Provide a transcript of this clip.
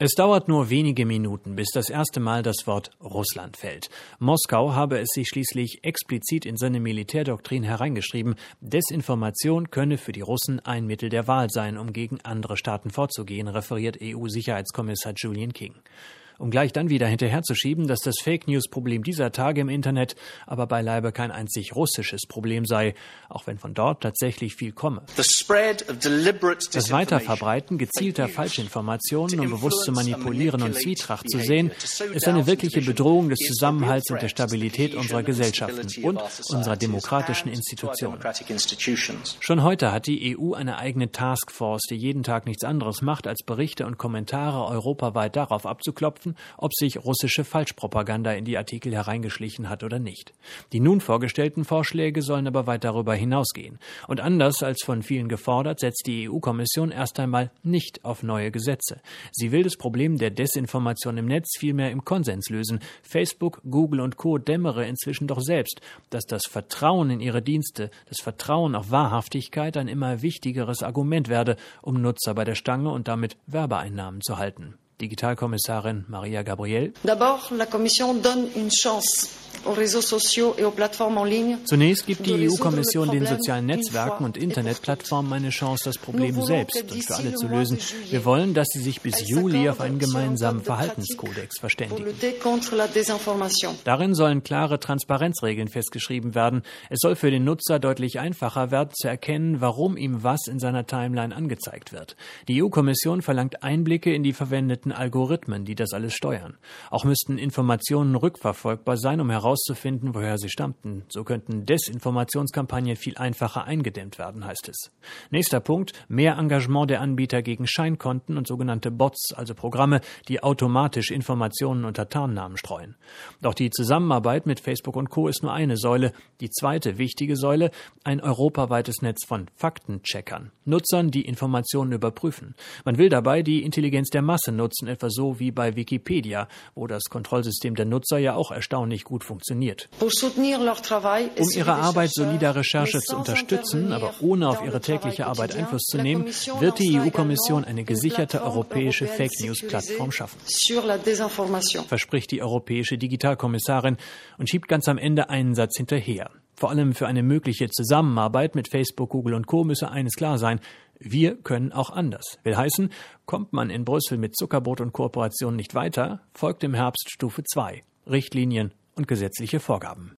Es dauert nur wenige Minuten, bis das erste Mal das Wort Russland fällt. Moskau habe es sich schließlich explizit in seine Militärdoktrin hereingeschrieben, Desinformation könne für die Russen ein Mittel der Wahl sein, um gegen andere Staaten vorzugehen, referiert EU-Sicherheitskommissar Julian King um gleich dann wieder hinterherzuschieben, dass das Fake News-Problem dieser Tage im Internet aber beileibe kein einzig russisches Problem sei, auch wenn von dort tatsächlich viel komme. Das Weiterverbreiten gezielter Falschinformationen, um bewusst zu manipulieren und Zwietracht zu sehen, ist eine wirkliche Bedrohung des Zusammenhalts und der Stabilität unserer Gesellschaften und unserer demokratischen Institutionen. Schon heute hat die EU eine eigene Taskforce, die jeden Tag nichts anderes macht, als Berichte und Kommentare europaweit darauf abzuklopfen, prüfen, ob sich russische Falschpropaganda in die Artikel hereingeschlichen hat oder nicht. Die nun vorgestellten Vorschläge sollen aber weit darüber hinausgehen. Und anders als von vielen gefordert, setzt die EU-Kommission erst einmal nicht auf neue Gesetze. Sie will das Problem der Desinformation im Netz vielmehr im Konsens lösen. Facebook, Google und Co. dämmere inzwischen doch selbst, dass das Vertrauen in ihre Dienste, das Vertrauen auf Wahrhaftigkeit ein immer wichtigeres Argument werde, um Nutzer bei der Stange und damit Werbeeinnahmen zu halten. Digitalkommissarin Maria Gabriel. D'abord, la Commission donne une chance Zunächst gibt die EU-Kommission den sozialen Netzwerken und Internetplattformen eine Chance, das Problem selbst und für alle zu lösen. Wir wollen, dass sie sich bis Juli auf einen gemeinsamen Verhaltenskodex verständigen. Darin sollen klare Transparenzregeln festgeschrieben werden. Es soll für den Nutzer deutlich einfacher werden zu erkennen, warum ihm was in seiner Timeline angezeigt wird. Die EU-Kommission verlangt Einblicke in die verwendeten Algorithmen, die das alles steuern. Auch müssten Informationen rückverfolgbar sein, um herauszufinden, herauszufinden, woher sie stammten. So könnten Desinformationskampagnen viel einfacher eingedämmt werden, heißt es. Nächster Punkt, mehr Engagement der Anbieter gegen Scheinkonten und sogenannte Bots, also Programme, die automatisch Informationen unter Tarnnamen streuen. Doch die Zusammenarbeit mit Facebook und Co. ist nur eine Säule. Die zweite wichtige Säule, ein europaweites Netz von Faktencheckern, Nutzern, die Informationen überprüfen. Man will dabei die Intelligenz der Masse nutzen, etwa so wie bei Wikipedia, wo das Kontrollsystem der Nutzer ja auch erstaunlich gut funktioniert funktioniert. Um ihre Arbeit solider Recherche zu unterstützen, aber ohne auf ihre tägliche Arbeit Einfluss zu nehmen, wird die EU-Kommission eine gesicherte europäische Fake News-Plattform schaffen. Verspricht die europäische Digitalkommissarin und schiebt ganz am Ende einen Satz hinterher. Vor allem für eine mögliche Zusammenarbeit mit Facebook, Google und Co. müsse eines klar sein. Wir können auch anders. Will heißen, kommt man in Brüssel mit Zuckerbrot und Kooperation nicht weiter, folgt im Herbst Stufe 2. Richtlinien und gesetzliche Vorgaben.